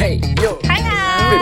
Hey, yo. How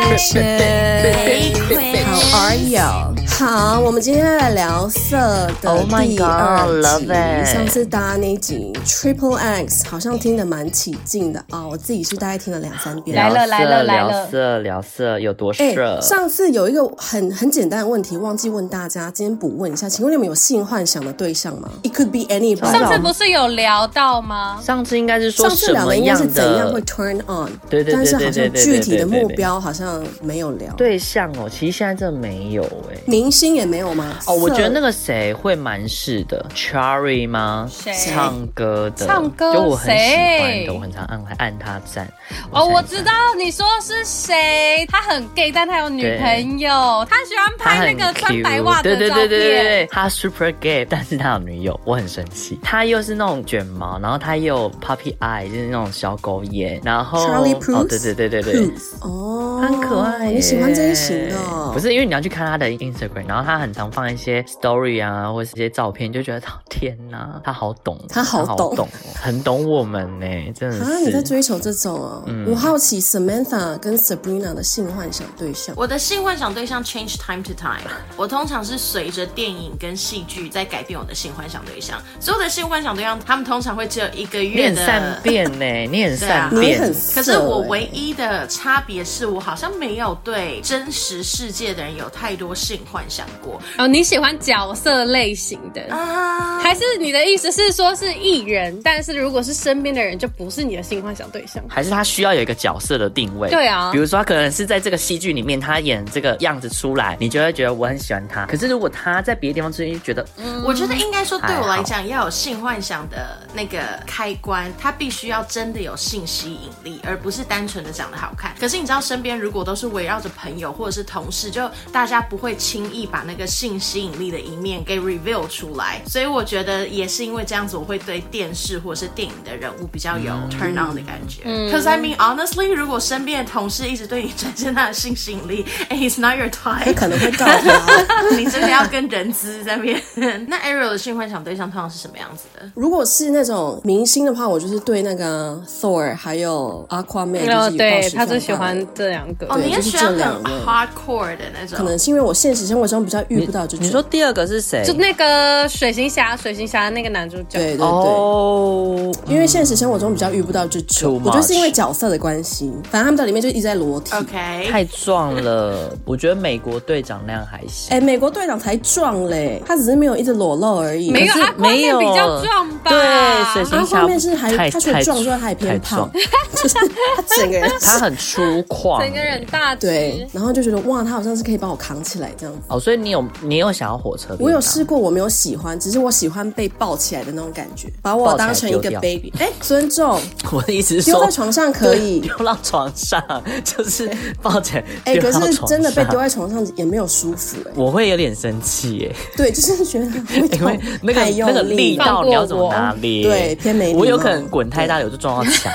are you？好，我们今天来聊色的第二集。上次搭那集 Triple X，好像听得蛮起劲的啊。我自己是大概听了两三遍。来了来了来了，聊色聊色有多色？上次有一个很很简单的问题忘记问大家，今天补问一下，请问你们有性幻想的对象吗？It could be anybody。上次不是有聊到吗？上次应该是说上次聊的应该是怎样会 turn on？对对对对对对。但是好像具体的目标好像。没有聊。对象哦，其实现在真的没有哎、欸，明星也没有吗？哦，我觉得那个谁会蛮是的，Cherry 吗？谁？唱歌的，唱歌就我很喜欢的，我很常按按他赞。哦，我知道你说是谁，他很 gay，但他有女朋友，他喜欢拍那个穿白袜的照片。对对对对对，他 super gay，但是他有女友，我很生气。他又是那种卷毛，然后他又有 puppy eye，就是那种小狗眼，然后哦，对对对对对，哦，很可爱，你喜欢这一型的？不是，因为你要去看他的 Instagram，然后他很常放一些 story 啊，或者是一些照片，就觉得天哪，他好懂，他好懂，好懂，很懂我们呢，真的是。啊，你在追求这种啊？嗯、我好奇 Samantha 跟 Sabrina 的性幻想对象。我的性幻想对象 change time to time，我通常是随着电影跟戏剧在改变我的性幻想对象。所有的性幻想对象，他们通常会只有一个月的。你很善变呢，你很善变。很可是我唯一的差别是我好像没有对真实世界的人有太多性幻想过。哦，你喜欢角色类型的啊？还是你的意思是说是艺人，但是如果是身边的人就不是你的性幻想对象？还是他需要有一个角色的定位？对啊，比如说他可能是在这个戏剧里面，他演这个样子出来，你就会觉得我很喜欢他。可是如果他在别的地方出现，就觉得嗯，我觉得应该说对我来讲，要有性幻想的那个开关，他必须要真的有性吸引力，而不是单纯的长得好看。可是你知道，身边如果都是围绕着朋友或者是同事，就大家不会轻易把那个性吸引力的一面给 reveal 出来。所以我觉得也是因为这样子，我会对电视或者是电影的人物比较有 turn on 的感觉。嗯，Cause I mean honestly，如果身边的同事一直对你展现他的性吸引力，and he's not your type，可能会告他。你真的要跟人资在那边。那 Ariel 的性幻想对象通常是什么样子的？如果是那种明星的话，我就是对那个 Thor 还有 Aquaman，哦，对，他最喜欢这两个。哦，你也喜欢很 hardcore 的那种。可能是因为我现实生活中比较遇不到这种。你说第二个是谁？就那个水行侠，水行侠那个男主角。对对对。哦。因为现实生活中比较遇不到这种，我觉得是因为角色的关系。反正他们在里面就一直在裸体。OK。太壮了，我觉得美国队长那样还行。哎，美国队长才壮嘞，他只是没有一直裸露而已。没有，他没有比较壮吧？对，水行侠他后面是还他除了壮之外，他还偏胖，就是他整个人他很粗犷，整个人大。对，然后就觉得哇，他好像是可以帮我扛起来这样子。哦，所以你有你有想要火车？我有试过，我没有喜欢，只是我喜欢被抱起来的那种感觉，把我当成一个 baby。哎，尊重。我的意思是说，丢在床上可以，丢到床上就是抱起来。哎，可是真的被丢在床上也没有舒服哎，我会有点生气哎。对，就是觉得会 因为那个那个力道你要怎么拿捏？对，偏没。我有可能滚太大，有就撞到墙。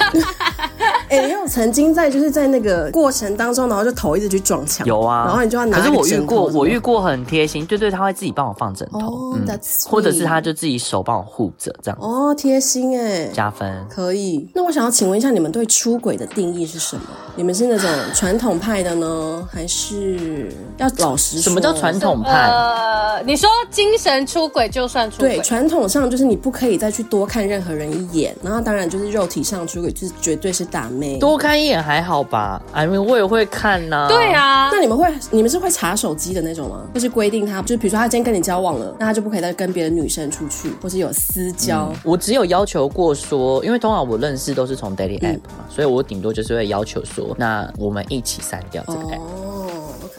哎、欸，你有曾经在就是在那个过程当中，然后就头一直去撞墙。有啊，然后你就要拿。可是我遇过，我遇过很贴心，对对，他会自己帮我放枕头，oh, 嗯，或者是他就自己手帮我护着这样。哦，贴心哎，加分可以。那我想要请问一下，你们对出轨的定义是什么？你们是那种传统派的呢，还是要老实说？什么叫传统派？呃，你说精神出轨就算出轨？对，传统上就是你不可以再去多看任何人一眼，然后当然就是肉体上出轨，就是绝对是打。多看一眼还好吧，I mean 我也会看呐、啊。对啊，那你们会，你们是会查手机的那种吗？就是规定他，就是比如说他今天跟你交往了，那他就不可以再跟别的女生出去，或是有私交、嗯。我只有要求过说，因为通常我认识都是从 daily app 嘛，嗯、所以我顶多就是会要求说，那我们一起删掉这个 app。哦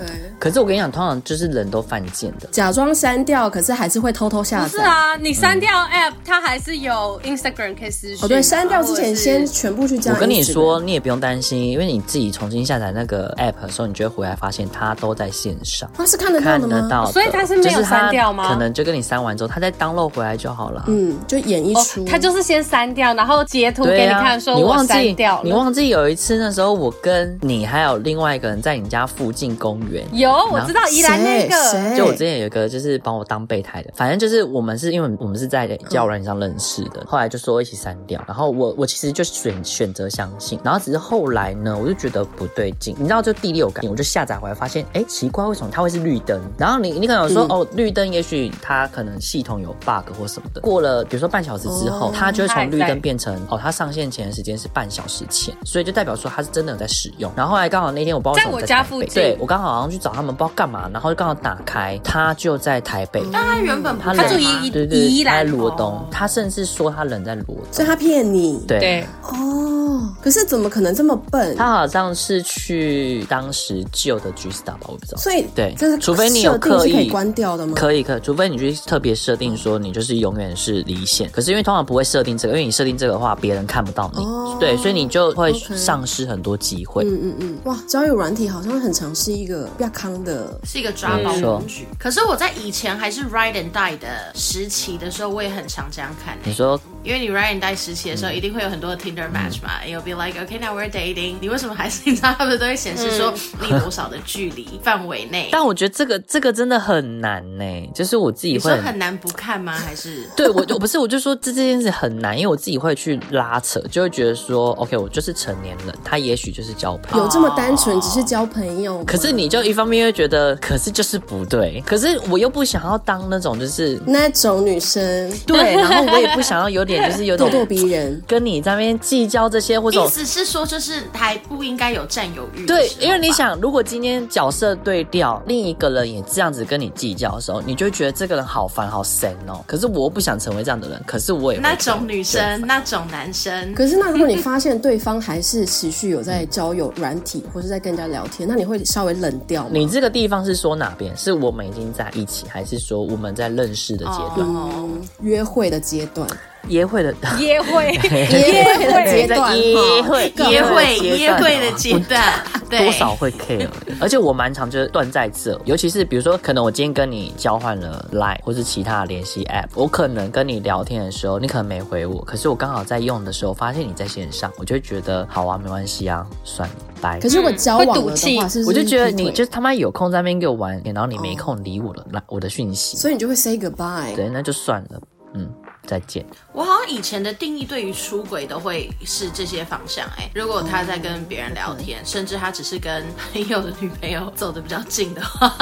，OK。可是我跟你讲，通常就是人都犯贱的，假装删掉，可是还是会偷偷下载。是啊，你删掉 app，它还是有 Instagram 可以私讯。哦，对，删掉之前先全部去加。我跟你说。你也不用担心，因为你自己重新下载那个 app 的时候，你就会回来发现它都在线上。它是看得到的吗？看得到的，所以它是没有删掉吗？可能就跟你删完之后，它再 download 回来就好了。嗯，就演一出。它、哦、就是先删掉，然后截图给你看，说我删掉了、啊、你忘记你忘记有一次那时候，我跟你还有另外一个人在你家附近公缘。有，我知道宜兰那个，就我之前有一个就是帮我当备胎的，反正就是我们是因为我们是在交友软件上认识的，后来就说一起删掉。然后我我其实就选选择相信，然后只是后来呢，我就觉得不对劲，你知道就第六感，我就下载回来发现，哎，奇怪，为什么它会是绿灯？然后你你可能有说，哦，绿灯，也许它可能系统有 bug 或什么的。过了比如说半小时之后，它就会从绿灯变成哦，它上线前的时间是半小时前，所以就代表说它是真的有在使用。然后后来刚好那天我不知道在，在我家附近，对我刚好好像去找他们，不知道干嘛，然后就刚好打开，他就在台北。但他原本他住宜对对，他在罗东，他甚至说他人在罗东，所以他骗你。对哦，可是怎么可能这么笨？他好像是去当时旧的 G Star 吧，我不知道。所以对，这是除非你有刻意可以关掉的吗？可以，可以，除非你去特别设定说你就是永远是离线。可是因为通常不会设定这个，因为你设定这个的话，别人看不到你。哦，对，所以你就会丧失很多机会。嗯嗯嗯，哇，交友软体好像很常是一个比较康的，是一个抓包工具。可是我在以前还是 Ride and Die 的时期的时候，我也很常这样看。你说，因为你 Ride and Die 时期的时候，一定会有很多的 Tinder match 嘛，You'll be like, okay, now we're dating。你为什么还是你知道他们都会显示说你多少的距离范围内？但我觉得这个这个真的很难呢，就是我自己会很难不看吗？还是对我我不是我就说这这件事很难，因为我自己会去拉扯，就会觉得说，OK，我就是成年人，他也许就是交朋友，有这么单纯，只是交朋友。可是你就一方面又觉得，可是就是不对，可是我又不想要当那种就是那种女生，对，然后我也不想要有点就是有点咄咄逼人，跟你在那边计较这些，或者意思是说就是还不应该有占有欲。对，因为你想，如果今天角色对调，另一个人也这样子跟你计较的时候，你就会觉得这个人好烦好神哦。可是我不想成为这样的人，可是我也那种女生，那种男生。可是那如果你发现对方还是持续有在交友软体，或是在跟人家聊天，那你会稍微冷掉吗？你这个地方是说哪边？是我们已经在一起，还是说我们在认识的阶段？哦，约会的阶段。约会的约会，约会的阶段，约会，约会，约会的阶段，多少会 care。而且我蛮常就是断在这，尤其是比如说，可能我今天跟你交换了 Line 或是其他的联系 App，我可能跟你聊天的时候，你可能没回我，可是我刚好在用的时候发现你在线上，我就会觉得好啊，没关系啊，算了，拜。可是我交往的话，我就觉得你就他妈有空在那边给我玩，然后你没空理我了来我的讯息，所以你就会 say goodbye。对，那就算了，嗯。再见。我好像以前的定义对于出轨都会是这些方向哎、欸，如果他在跟别人聊天，嗯、甚至他只是跟朋友的女朋友走的比较近的话，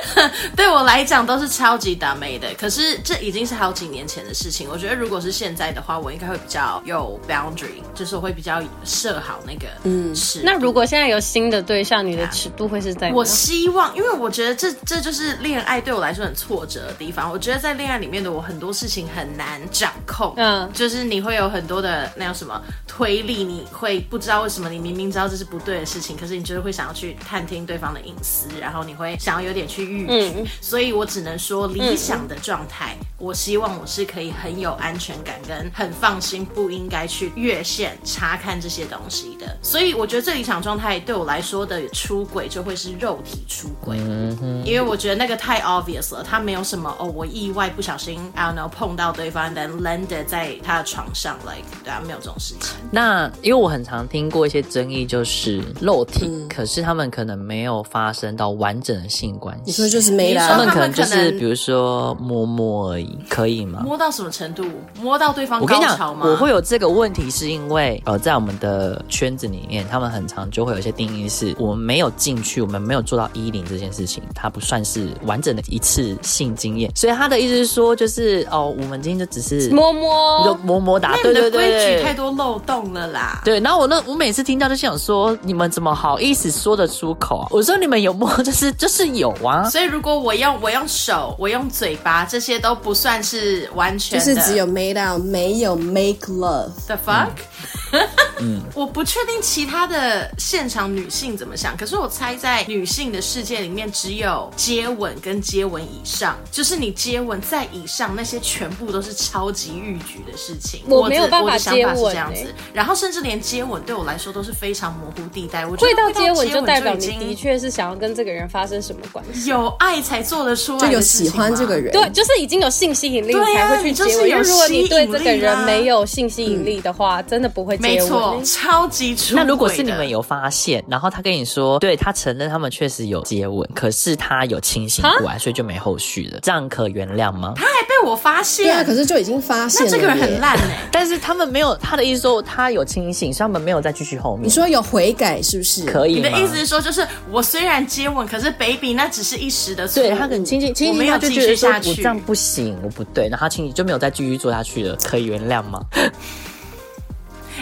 对我来讲都是超级倒霉的。可是这已经是好几年前的事情，我觉得如果是现在的话，我应该会比较有 boundary，就是我会比较设好那个嗯尺。那如果现在有新的对象，你的尺度会是在？我希望，因为我觉得这这就是恋爱对我来说很挫折的地方。我觉得在恋爱里面的我很多事情很难。掌控，嗯，就是你会有很多的那叫什么推力，你会不知道为什么你明明知道这是不对的事情，可是你就是会想要去探听对方的隐私，然后你会想要有点去预知，嗯，所以我只能说理想的状态，嗯，我希望我是可以很有安全感跟很放心，不应该去越线查看这些东西的。所以我觉得这理想状态对我来说的出轨就会是肉体出轨，嗯，因为我觉得那个太 obvious 了，他没有什么哦，我意外不小心 I don't know 碰到对方。landed 在他的床上，like 对啊，没有这种事情。那因为我很常听过一些争议，就是肉体，嗯、可是他们可能没有发生到完整的性关系。你说就是没啦，他们可能就是比如说摸摸而已，可以吗？摸到什么程度？摸到对方高潮吗？我跟你讲，我会有这个问题，是因为呃，在我们的圈子里面，他们很常就会有一些定义，是我们没有进去，我们没有做到一零这件事情，它不算是完整的一次性经验。所以他的意思是说，就是哦，我们今天就只是。摸摸，就摸摸打，对对对，规矩太多漏洞了啦。对，然后我那我每次听到就想说，你们怎么好意思说得出口啊？我说你们有摸，就是就是有啊。所以如果我用我用手，我用嘴巴，这些都不算是完全的，就是只有 made out，没有 make love。The fuck？嗯，我不确定其他的现场女性怎么想，可是我猜在女性的世界里面，只有接吻跟接吻以上，就是你接吻在以上那些全部都是超级欲举的事情。我没有办法接吻，这样子，然后甚至连接吻对我来说都是非常模糊地带。我会到接吻就代表你的确是想要跟这个人发生什么关系，有爱才做得出来，就有喜欢这个人，对，就是已经有性吸引力才会去接吻。如果你对这个人没有性吸引力的话，真的不会。没错，超级出轨。那如果是你们有发现，然后他跟你说，对，他承认他们确实有接吻，可是他有清醒过来，所以就没后续了，这样可原谅吗？他还被我发现，对啊，可是就已经发现了，那这个人很烂哎、欸。但是他们没有，他的意思说他有清醒，所以他们没有再继续后面。你说有悔改是不是？可以？你的意思是说，就是我虽然接吻，可是 baby 那只是一时的错，对他很清醒，清醒，我没有继续下去，我这样不行，我不对，然后他清醒就没有再继续做下去了，可以原谅吗？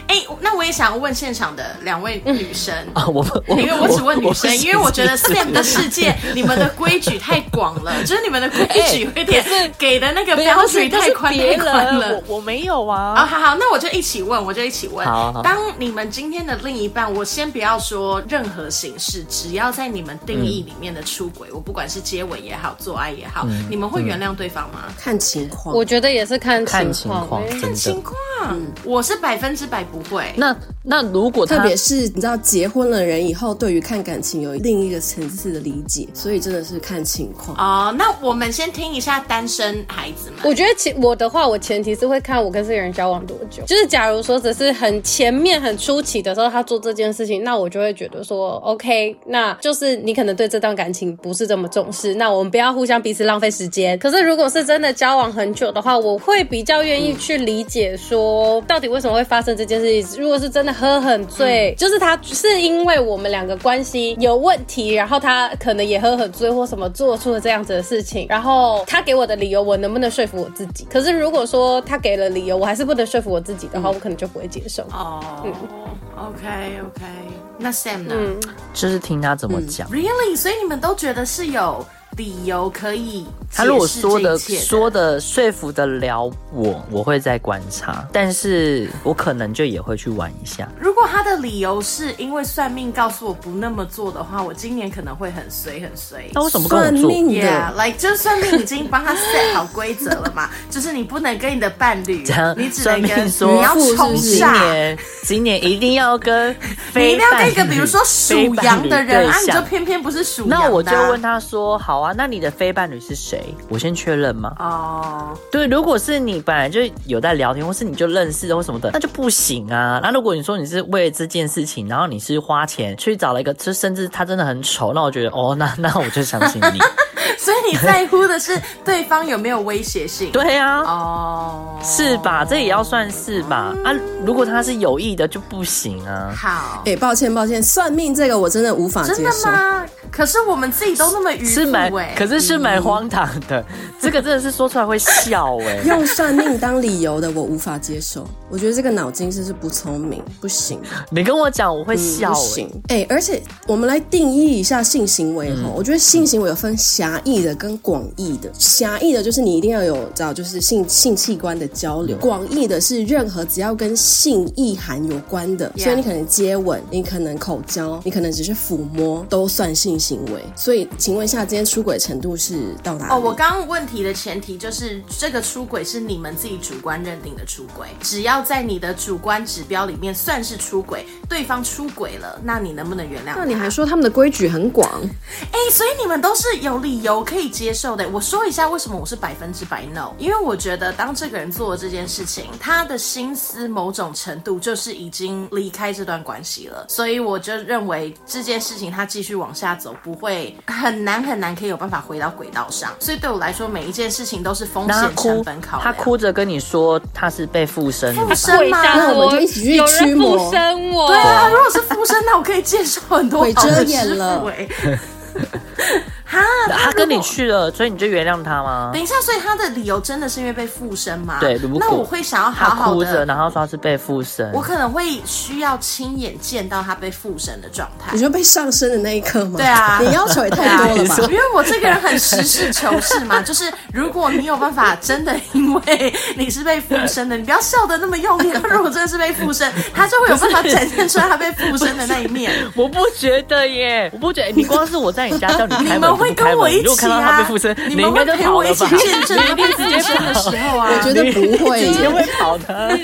哎、欸，那我也想要问现场的两位女生啊，我我因为我只问女生，因为我觉得 Sam 的世界，你们的规矩太广了，就是你们的规矩有点给的那个标准太宽太宽了。我我没有啊。啊，好好，那我就一起问，我就一起问。好，好，当你们今天的另一半，我先不要说任何形式，只要在你们定义里面的出轨，我不管是接吻也好，做爱也好，你们会原谅对方吗？看情况，我觉得也是看看情况，看情况。我是百分之百不会。那那如果特别是你知道结婚了人以后，对于看感情有另一个层次的理解，所以真的是看情况哦。那我们先听一下单身孩子们。我觉得前我的话，我前提是会看我跟这个人交往多久。就是假如说只是很前面很初期的时候，他做这件事情，那我就会觉得说，OK，那就是你可能对这段感情不是这么重视，那我们不要互相彼此浪费时间。可是如果是真的交往很久的话，我会比较愿意去理解说，到底为什么会发生这件如果是真的喝很醉，嗯、就是他是因为我们两个关系有问题，然后他可能也喝很醉或什么做出了这样子的事情，然后他给我的理由，我能不能说服我自己？可是如果说他给了理由，我还是不能说服我自己的话，嗯、我可能就不会接受。哦、嗯、，OK OK，那 Sam 呢？嗯、就是听他怎么讲。Really？所以你们都觉得是有理由可以？他如果说的说的说服得了我，我会再观察，但是我可能就也会去玩一下。如果他的理由是因为算命告诉我不那么做的话，我今年可能会很衰很衰。那为什么跟我做？算命？Yeah，like 就是算命已经帮他 set 好规则了嘛，就是你不能跟你的伴侣，你只能跟说你要冲今年今年一定要跟非你一定要跟一个比如说属羊的人啊，你就偏偏不是属羊的。那我就问他说：好啊，那你的非伴侣是谁？我先确认吗？哦，oh. 对，如果是你本来就有在聊天，或是你就认识的或什么的，那就不行啊。那如果你说你是为了这件事情，然后你是花钱去找了一个，就甚至他真的很丑，那我觉得哦，那那我就相信你。所以你在乎的是对方有没有威胁性？对啊，哦，oh. 是吧？这也要算是吧？啊，如果他是有意的就不行啊。好，哎、欸，抱歉抱歉，算命这个我真的无法接受。真的吗？可是我们自己都那么愚是蛮，可是是蛮荒唐的。嗯、这个真的是说出来会笑哎。用算命当理由的我无法接受，我觉得这个脑筋真是不聪明，不行。你跟我讲我会笑哎、嗯。不行。哎、欸，而且我们来定义一下性行为哈，嗯、我觉得性行为有分狭义的跟广义的。狭义的就是你一定要有知道，就是性性器官的交流。广义的是任何只要跟性意涵有关的，所以你可能接吻，你可能口交，你可能只是抚摸，都算性行为。所以，请问一下，今天出轨程度是到哪里？哦，我刚刚问题的前提就是这个出轨是你们自己主观认定的出轨，只要在你的主观指标里面算是出轨，对方出轨了，那你能不能原谅？那你还说他们的规矩很广？哎，所以你们都是有理由可以接受的。我说一下为什么我是百分之百 no，因为我觉得当这个人做了这件事情，他的心思某种程度就是已经离开这段关系了，所以我就认为这件事情他继续往下走不会很难很难可以有办法回到轨道上，所以对我来说每一件事情都是风险成本考量。他哭着跟你说他是被附身，附身吗？那我们就一起去驱魔。附身我，对啊，如果是附身，那我可以接受很多鬼遮眼了。哈，他跟你去了，所以你就原谅他吗？等一下，所以他的理由真的是因为被附身吗？对，那我会想要好好的，哭着，然后说是被附身，我可能会需要亲眼见到他被附身的状态。你说被上身的那一刻吗？对啊，你要求也太多了吧？因为我这个人很实事求是嘛，就是如果你有办法真的因为你是被附身的，你不要笑的那么用力。如果真的是被附身，他就会有办法展现出来他被附身的那一面。我不觉得耶，我不觉得，你光是我在你家叫你开门。会跟我一起啊！你们会陪我一起见证一定直接跑的时候啊！我觉得不会，直接会跑的。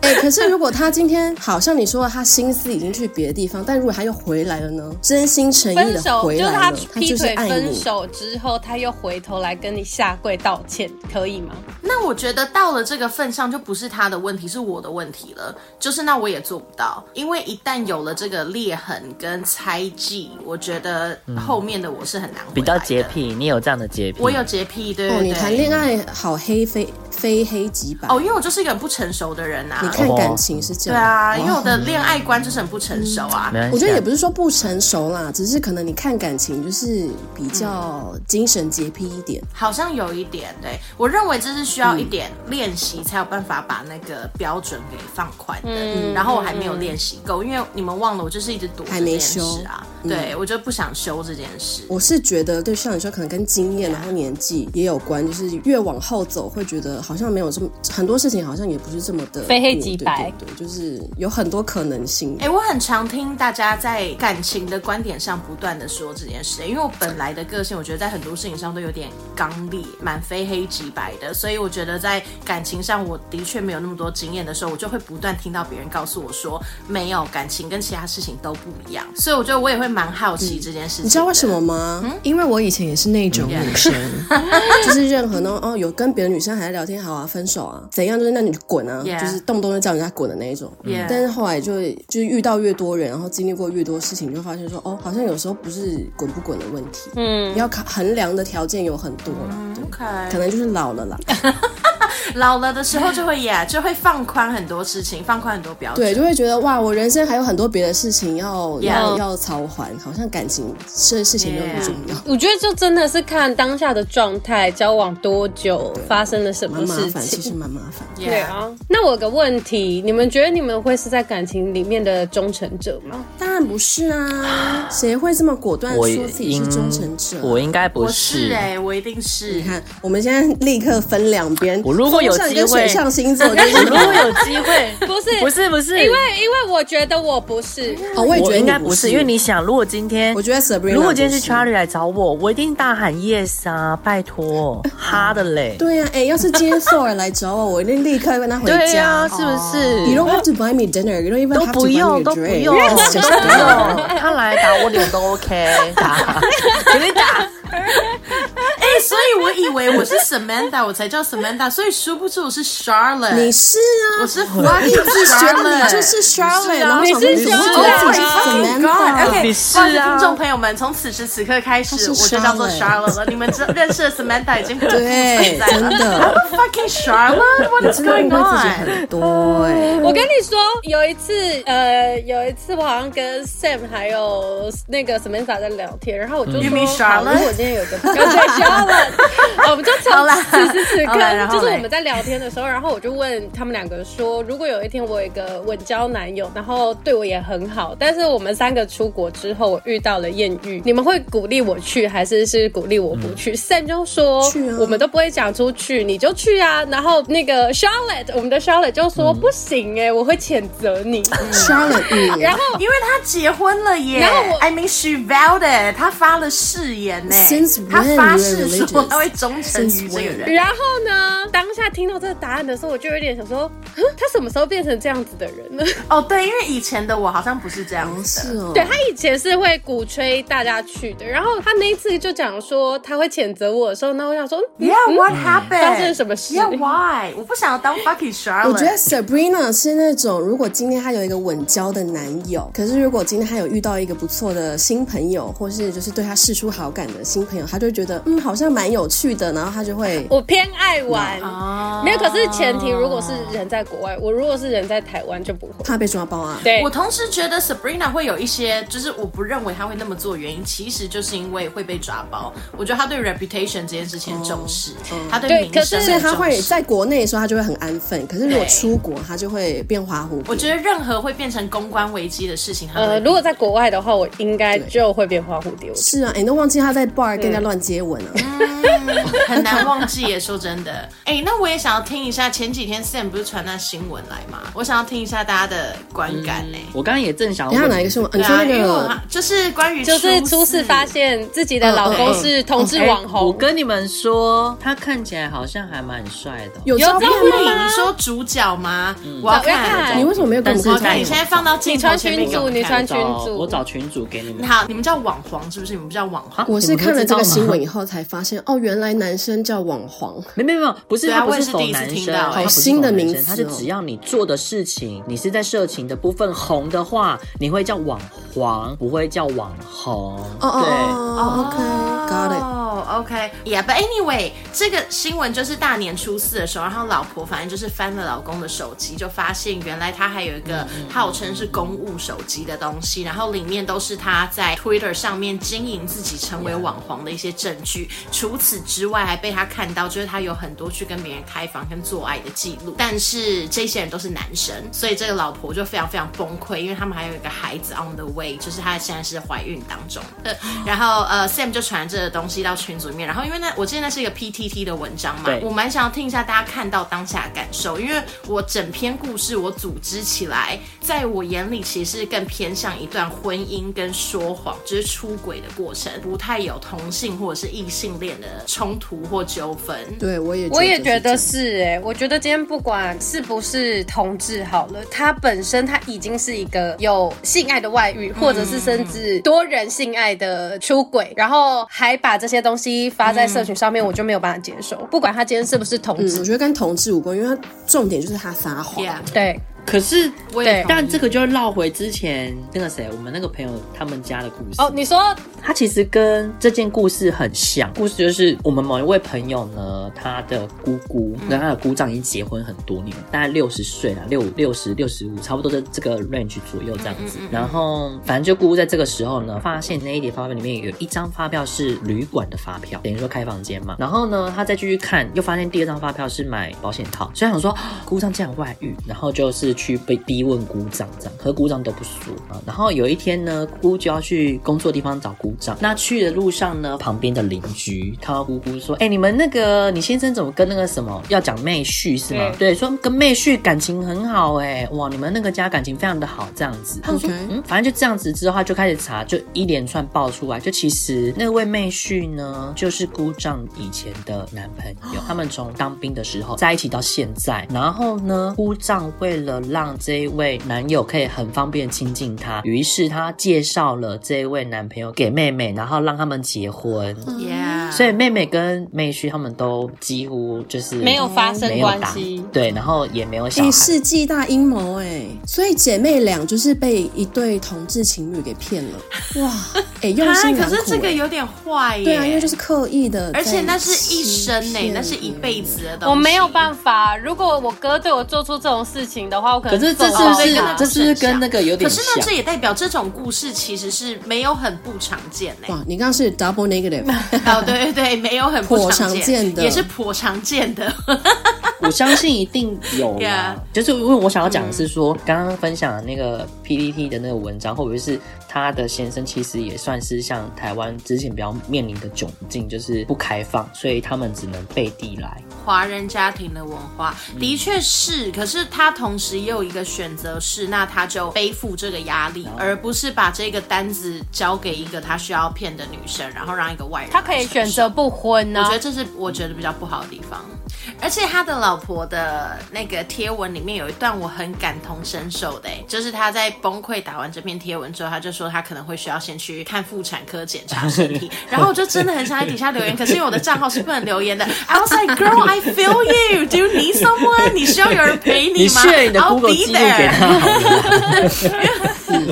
哎、欸，可是如果他今天好像你说的，他心思已经去别的地方，但如果他又回来了呢？真心诚意的回来了，就是他劈腿分手之后，他又回头来跟你下跪道歉，可以吗？那我觉得到了这个份上，就不是他的问题，是我的问题了。就是那我也做不到，因为一旦有了这个裂痕跟猜忌，我觉得后面的我是很难。比较洁癖，你有这样的洁癖？我有洁癖，对对对。哦，你谈恋爱好黑非非黑即白哦，因为我就是一个很不成熟的人啊。你看感情是这样，对啊，因为我的恋爱观就是很不成熟啊。我觉得也不是说不成熟啦，只是可能你看感情就是比较精神洁癖一点，好像有一点。对，我认为这是需要一点练习才有办法把那个标准给放宽的。嗯，然后我还没有练习够，因为你们忘了，我就是一直躲还没修啊。对，我就不想修这件事。我是觉得，对像你说，可能跟经验然后年纪也有关，就是越往后走，会觉得好像没有这么很多事情，好像也不是这么的非黑即白。对，就是有很多可能性。哎，我很常听大家在感情的观点上不断的说这件事，因为我本来的个性，我觉得在很多事情上都有点刚烈，蛮非黑即白的，所以我觉得在感情上，我的确没有那么多经验的时候，我就会不断听到别人告诉我说，没有感情跟其他事情都不一样，所以我觉得我也会蛮好奇这件事情。你知道为什么吗？嗯，因为我以前也是那种女生，就是任何呢，哦，有跟别的女生还在聊天，好啊，分手啊，怎样，就是那你滚啊，就是动不动就叫人家滚的那一种。但是后来就就是遇到越多人，然后经历过越多事情，就发现说，哦，好像有时候不是滚不滚的问题，嗯，要考衡量的条件有很多了，对，可能就是老了啦。老了的时候就会呀，就会放宽很多事情，放宽很多标准。对，就会觉得哇，我人生还有很多别的事情要.要要操还，好像感情这事情都不重要。我觉得就真的是看当下的状态，交往多久，发生了什么事情，其实蛮麻烦。对啊，那我有个问题，你们觉得你们会是在感情里面的忠诚者吗？不是啊，谁会这么果断说自己是忠诚者？我应该不是哎、欸，我一定是。你看，我们现在立刻分两边。我如果有机会，水象星座，如果有机会，不是不是不是，因为因为我觉得我不是，哦，我也觉得应该不是，因为你想，如果今天我觉得 Sabrina，如果今天是 Charlie 来找我，我一定大喊 yes 啊，拜托，哈的嘞。对呀，哎，要是今天 Soar 来找我，我一定立刻跟他回家，是不是？You don't have to buy me dinner, you don't even have to buy me a drink. 都不用，都不用，他来打我脸都 OK，打，给你打。所以我以为我是 Samantha，我才叫 Samantha，所以殊不知我是 Charlotte。你是啊，我是 fucking Charlotte，你就是 Charlotte，然后你是你是啊，听众朋友们，从此时此刻开始，我就叫做 Charlotte 了。你们知认识的 Samantha 已经不存在了。真的，fucking Charlotte，what is going on？对，我跟你说，有一次，呃，有一次我好像跟 Sam 还有那个 Samantha 在聊天，然后我就说，如果今天有个 我们就从此时此刻，就是我们在聊天的时候，然后我就问他们两个说，如果有一天我有一个稳交男友，然后对我也很好，但是我们三个出国之后，我遇到了艳遇，你们会鼓励我去，还是是鼓励我不去？Sam 就说，去啊，我们都不会讲出去，你就去啊。然后那个 Charlotte，我们的 Charlotte 就说不行哎，我会谴责你。Charlotte，然后因为他结婚了耶，然后我 I mean she vowed it，他发了誓言呢，他发誓说。他会忠诚于这个人。然后呢，当下听到这个答案的时候，我就有点想说，他什么时候变成这样子的人呢？哦，对，因为以前的我好像不是这样子的。是哦。对，他以前是会鼓吹大家去的。然后他那一次就讲说他会谴责我的时候，那我想说，Yeah，what happened？发生什么事？Yeah，why？我不想要当 fucking Charlotte。我觉得 Sabrina 是那种，如果今天她有一个稳交的男友，可是如果今天她有遇到一个不错的新朋友，或是就是对她示出好感的新朋友，她就会觉得，嗯，好像蛮有趣的，然后他就会，我偏爱玩，没有。可是前提如果是人在国外，我如果是人在台湾就不会怕被抓包啊。对，我同时觉得 Sabrina 会有一些，就是我不认为他会那么做原因，其实就是因为会被抓包。我觉得他对 reputation 这件事情很重视，他对名声，所以他会在国内的时候他就会很安分，可是如果出国他就会变花蝴蝶。我觉得任何会变成公关危机的事情，呃，如果在国外的话，我应该就会变花蝴蝶。是啊，你都忘记他在 bar 跟人家乱接吻了。很难忘记耶，说真的。哎、欸，那我也想要听一下，前几天 Sam 不是传那新闻来吗？我想要听一下大家的观感呢。我刚刚也正想要哪一个新闻？你说那个个就是关于就是初次发现自己的老公是同志网红。我跟你们说，他看起来好像还蛮帅的。有照片吗？你说主角吗？我要看。你为什么没有跟我看？你现在放到镜头前面你传群组，你传群主，我找群主给你们。好，你们叫网黄是不是？你们不叫网黄？我是看了这个新闻以后才发现，哦，原来男生叫网黄。没没有，不是，他不是第一次听到，好新的名词。他是只要你做的事情，你是在色情的部分红的话，你会叫网黄，不会叫网红。哦哦哦，OK，got it。哦，OK，Yeah，but anyway，这个新闻就是大年初四的时候，然后老婆反正就是翻了老公的手机，就发现原来他还有一个号称是公务手机的东西，然后里面都是他在 Twitter 上面经营自己成为网黄的一些证据。除此之外，还被他看到，就是他有很多去跟别人开房跟做爱的记录。但是这些人都是男生，所以这个老婆就非常非常崩溃，因为他们还有一个孩子 on the way，就是他现在是怀孕当中。呃，然后呃，Sam 就传这个东西到群组里面，然后因为那我记得那是一个 PTT 的文章嘛，我蛮想要听一下大家看到当下的感受，因为我整篇故事我组织起来，在我眼里其实是更偏向一段婚姻跟说谎，就是出轨的过程，不太有同性或者是异性恋的冲突或纠纷。对，我也我也觉得是哎、欸，我觉得今天不管是不是同志好了，他本身他已经是一个有性爱的外遇，或者是甚至多人性爱的出轨，然后还把这些东西发在社群上面，我就没有办法接受。不管他今天是不是同志，嗯、我觉得跟同志无关，因为他重点就是他撒谎。Yeah. 对。可是，对，但这个就绕回之前那个谁，我们那个朋友他们家的故事。哦，你说他其实跟这件故事很像，故事就是我们某一位朋友呢，他的姑姑跟他的姑丈已经结婚很多年，大概六十岁了，六六十六十五，差不多在这个 range 左右这样子。然后，反正就姑姑在这个时候呢，发现那一叠发票里面有一张发票是旅馆的发票，等于说开房间嘛。然后呢，他再继续看，又发现第二张发票是买保险套，所以想说姑丈竟然外遇，然后就是。去被逼问姑丈这样，可姑丈都不说啊。然后有一天呢，姑就要去工作地方找姑丈。那去的路上呢，旁边的邻居看到姑姑说：“哎、欸，你们那个你先生怎么跟那个什么要讲妹婿是吗？对，对，说跟妹婿感情很好哎、欸，哇，你们那个家感情非常的好这样子。”他说：“ Okay. 嗯，反正就这样子。”之后他就开始查，就一连串爆出来，就其实那位妹婿呢，就是姑丈以前的男朋友，他们从当兵的时候在一起到现在。然后呢，姑丈为了让这一位男友可以很方便亲近她，于是她介绍了这一位男朋友给妹妹，然后让他们结婚。Yeah. 所以妹妹跟妹婿他们都几乎就是没有发生关系，对，然后也没有小孩。世纪大阴谋哎，所以姐妹俩就是被一对同志情侣给骗了。哇，哎，用心良苦。可是这个有点坏耶。对啊，因为就是刻意的，而且那是一生哎，那是一辈子的东西。我没有办法，如果我哥对我做出这种事情的话，我可是。这是不是这是跟那个有点像？可是呢，这也代表这种故事其实是没有很不常见嘞。哇，你刚刚是 double negative。哦，对对对，没有很不常见，常见的，也是颇常见的。我相信一定有 就是因为我想要讲的是说，刚刚、嗯、分享的那个 PPT 的那个文章，会不会是他的先生其实也算是像台湾之前比较面临的窘境，就是不开放，所以他们只能背地来。华人家庭的文化的确是，可是他同时也有一个选择是，那他就背负这个压力，而不是把这个单子交给一个他需要骗的女生，然后让一个外人。他可以选择不婚呢？我觉得这是我觉得比较不好的地方。而且他的老婆的那个贴文里面有一段我很感同身受的，就是他在崩溃打完这篇贴文之后，他就说他可能会需要先去看妇产科检查身体，然后我就真的很想在底下留言，可是因为我的账号是不能留言的。I was like, girl, I feel you. Do you need someone? 你需要有人陪你吗？你你的 Google 记录给他。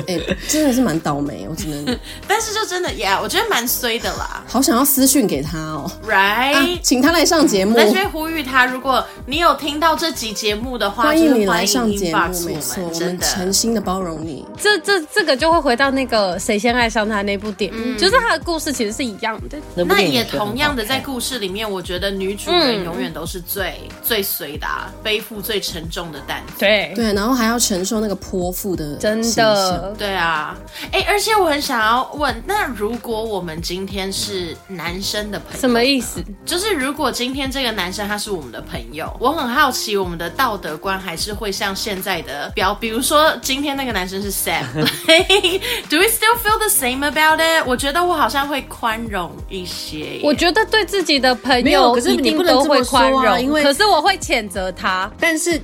哎、欸，真的是蛮倒霉，我只能。但是就真的呀，yeah, 我觉得蛮衰的啦。好想要私讯给他哦，Right？、啊、请他来上节目。在这边呼吁他，如果你有听到这集节目的话，欢迎你来上节目，没错，我们诚心的包容你。这这这个就会回到那个谁先爱上他那部电影，嗯、就是他的故事其实是一样的。那也同样的，在故事里面，我觉得女主人永远都是最、嗯、最随的、啊，背负最沉重的担子。对对，然后还要承受那个泼妇的，真的。的。对啊，哎，而且我很想要问，那如果我们今天是男生的朋友，什么意思？就是如果今天这个男生他是我们的朋友，我很好奇我们的道德观还是会像现在的标，比如说今天那个男生是 Sam，Do we still feel the same about it？我觉得我好像会宽容一些。我觉得对自己的朋友，可是你不能这么宽容，因为可是我会谴责他。但是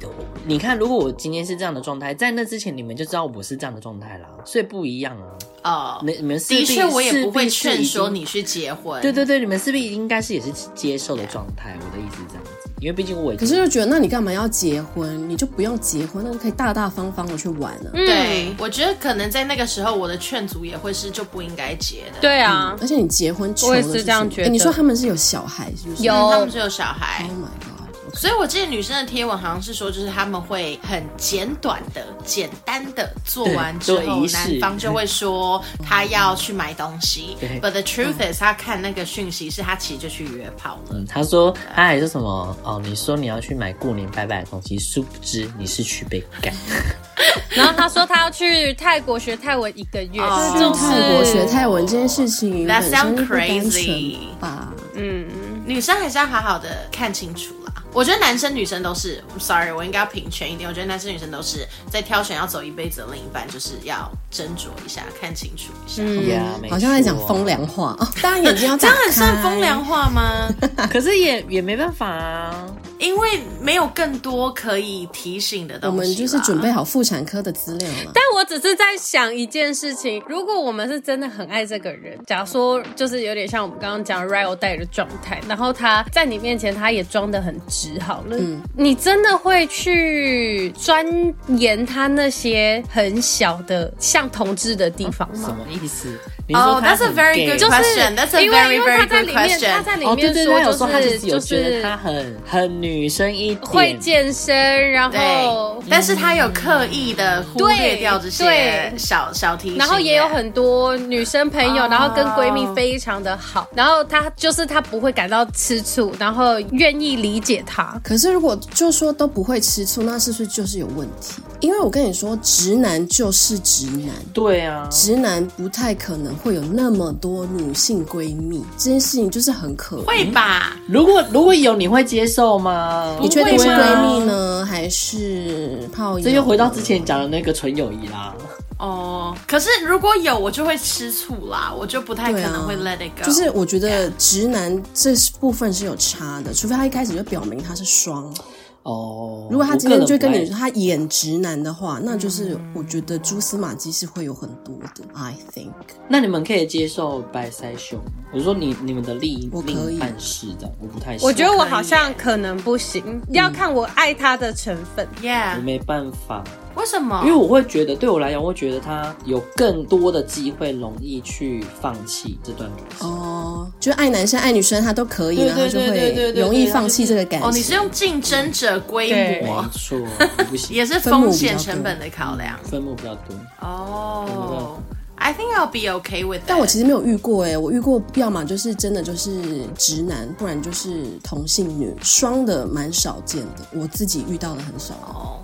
你看，如果我今天是这样的状态，在那之前你们就知道我是这样的状态啦，所以不一样啊。哦，你们的确我也不会劝说你去结婚。对对对，你们势必应该是也是接受的状态。我的意思是这样子，因为毕竟我也可是就觉得，那你干嘛要结婚？你就不用结婚，那就可以大大方方的去玩了。嗯、对，我觉得可能在那个时候，我的劝阻也会是就不应该结的。对啊、嗯，而且你结婚我也是这样觉得。你说他们是有小孩，是不是？有，他们是有小孩。Oh my god！所以，我记得女生的贴文好像是说，就是他们会很简短的、简单的做完之后，男方就会说他要去买东西。But the truth is，他看那个讯息是他其实就去约炮了。嗯，他说他还是什么哦？你说你要去买过年拜拜的东西，殊不知你是去被干。然后他说他要去泰国学泰文一个月，去泰国学泰文这件事情，That sounds crazy 吧？嗯，女生还是要好好的看清楚。我觉得男生女生都是 sorry，我应该要平权一点。我觉得男生女生都是在挑选要走一辈子的另一半，就是要斟酌一下，看清楚一下。嗯，yeah, 好像在讲风凉话 哦。当然眼睛要 这样很算风凉话吗？可是也也没办法啊，因为没有更多可以提醒的东西。我们就是准备好妇产科的资料了。但我只是在想一件事情：如果我们是真的很爱这个人，假如说就是有点像我们刚刚讲 or die 的状态，然后他在你面前他也装的很直。好了，嗯，你真的会去钻研他那些很小的像同志的地方吗？什么意思？哦、oh,，That's a very good question. That's a very very good question. 他在里面说，就是就是他很很女生一点，会健身，然后，但是他有刻意的忽略掉这些小小提醒，然后也有很多女生朋友，然后跟闺蜜非常的好，然后他就是他不会感到吃醋，然后愿意理解他。可是如果就说都不会吃醋，那是不是就是有问题？因为我跟你说，直男就是直男，对啊，直男不太可能。会有那么多女性闺蜜，这件事情就是很可怕。会吧？如果如果有，你会接受吗？你确定是闺蜜呢，还是炮友？这又回到之前讲的那个纯友谊啦。哦，可是如果有，我就会吃醋啦，我就不太可能会 let it go。就是我觉得直男这部分是有差的，除非他一开始就表明他是双。哦、oh，如果他今天就跟你说他演直男的话，那就是我觉得蛛丝马迹是会有很多的。I think，那你们可以接受白腮胸？我说你你们的另一另一半是的，我不太行。我觉得我好像可能不行，嗯、要看我爱他的成分。Yeah，我没办法。为什么？因为我会觉得，对我来讲，我会觉得他有更多的机会，容易去放弃这段感情。哦，就爱男生爱女生，他都可以，然后就会容易放弃这个感情。哦，你是用竞争者规模，没错，不行，也是风险成本的考量，分母比较多。哦，I think I'll be okay with。但我其实没有遇过哎，我遇过，要么就是真的就是直男，不然就是同性女，双的蛮少见的，我自己遇到的很少。哦。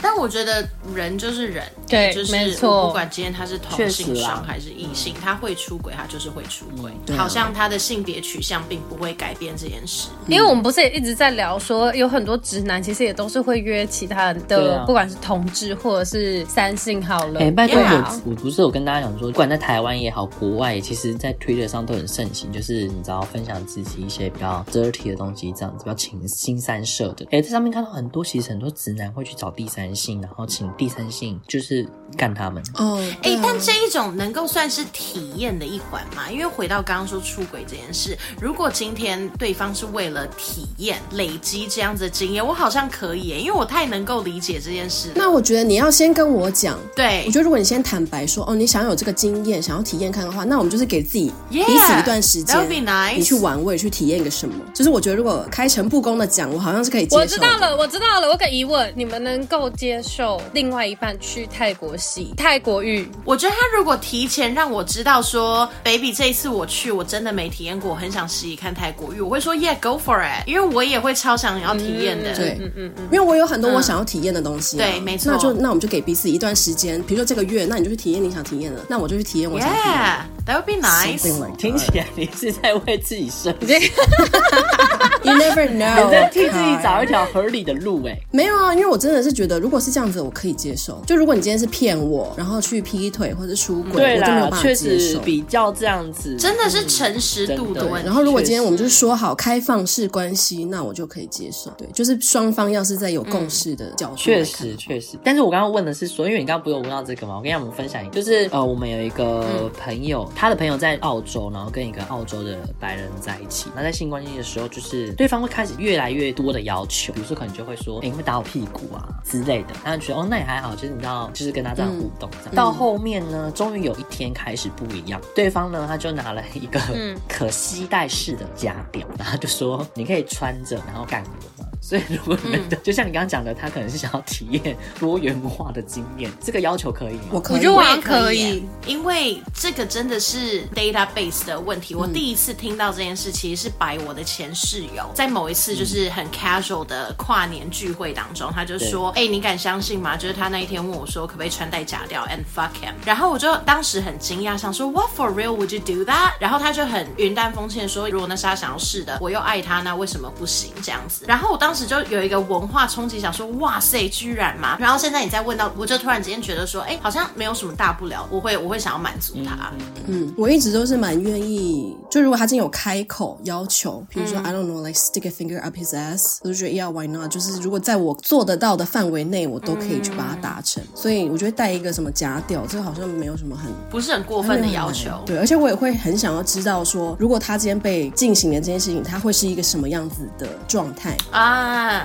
但我觉得人就是人，对，就是没错。不管今天他是同性双还是异性，他会出轨，他就是会出轨。嗯，好像他的性别取向并不会改变这件事。因为我们不是也一直在聊说，有很多直男其实也都是会约其他的，不管是同志或者是三性好了。哎，拜托我，我不是有跟大家讲说，不管在台湾也好，国外其实，在 Twitter 上都很盛行，就是你知道分享自己一些比较 dirty 的东西，这样子比较情新三色的。哎，在上面看到很多，其实很多直男会去找第三男性，然后请第三性就是干他们哦，哎、欸，但这一种能够算是体验的一环吗？因为回到刚刚说出轨这件事，如果今天对方是为了体验、累积这样子的经验，我好像可以，因为我太能够理解这件事。那我觉得你要先跟我讲，对，我觉得如果你先坦白说，哦，你想要有这个经验，想要体验看的话，那我们就是给自己彼此一段时间，yeah, nice. 你去玩味，去体验个什么。就是我觉得如果开诚布公的讲，我好像是可以接受。我知道了，我知道了，我有个疑问，你们能够接受另外一半去泰国洗泰国浴？我觉得他如果提前让我知道说，baby 这一次我去我真的没体验过，很想试一看泰国浴，我会说 yeah go for it，因为我也会超想要体验的。嗯、对，嗯嗯嗯，因为我有很多我想要体验的东西、啊嗯。对，没错。那就那我们就给彼此一段时间，比如说这个月，那你就去体验你想体验的，那我就去体验我想体验。Yeah，that would be nice。Like、听起来你是在为自己设计。You never know，你在替自己找一条合理的路哎。没有啊，因为我真的是觉得，如果是这样子，我可以接受。就如果你今天是骗我，然后去劈腿或者出轨，我就没有办法接受。确实比较这样子，真的是诚实度的问题。然后如果今天我们就是说好开放式关系，那我就可以接受。对，就是双方要是在有共识的角度。确实确实。但是我刚刚问的是说，因为你刚刚不是有问到这个吗？我跟你们分享一个，就是呃，我们有一个朋友，嗯、他的朋友在澳洲，然后跟一个澳洲的白人在一起。那在性关系的时候，就是对方会开始越来越多的要求，比如说可能就会说，哎、欸，你会打我屁股啊之类的。他就觉得哦，那也还好，就是你知道，就是跟他这样互动到后面呢，终于有一天开始不一样，对方呢，他就拿了一个可携带式的夹表，然后就说你可以穿着，然后干我。所以，如果你们的、嗯、就像你刚刚讲的，他可能是想要体验多元化的经验，这个要求可以吗？我可以，我觉得我也可以，因为这个真的是 database 的问题。我第一次听到这件事，其实是摆我的前室友在某一次就是很 casual 的跨年聚会当中，他就说：“哎、欸，你敢相信吗？就是他那一天问我说，可不可以穿戴假掉 and fuck him。”然后我就当时很惊讶，想说 “What for real would you do that？” 然后他就很云淡风轻说：“如果那是他想要试的，我又爱他，那为什么不行？”这样子。然后我当时就有一个文化冲击，想说哇塞，居然嘛？然后现在你再问到，我就突然之间觉得说，哎，好像没有什么大不了，我会我会想要满足他。嗯，我一直都是蛮愿意，就如果他真有开口要求，比如说、嗯、I don't know，like stick a finger up his ass，我就觉得 Yeah，why not？就是如果在我做得到的范围内，我都可以去把它达成。嗯、所以我觉得带一个什么假屌，这个好像没有什么很不是很过分的要求。对，而且我也会很想要知道说，如果他今天被进行的这件事情，他会是一个什么样子的状态啊？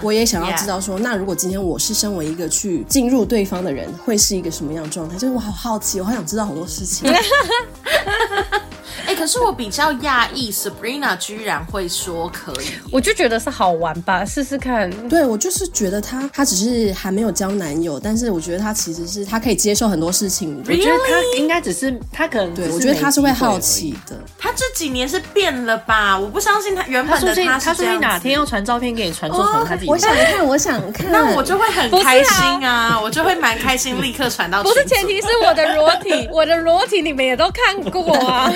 我也想。要知道说，那如果今天我是身为一个去进入对方的人，会是一个什么样的状态？就是我好好奇，我好想知道好多事情。哎、欸，可是我比较讶异，Sabrina 居然会说可以，我就觉得是好玩吧，试试看。对，我就是觉得她，她只是还没有交男友，但是我觉得她其实是她可以接受很多事情。我觉得她应该只是她可能，对，我觉得她是会好奇的。她这几年是变了吧？我不相信她原本的他。他说不定哪天要传照片给你传，做成他自己。我想看，我想看，那我就会很开心啊，啊我就会蛮开心，立刻传到。不是，前提是我的裸体，我的裸体你们也都看过啊。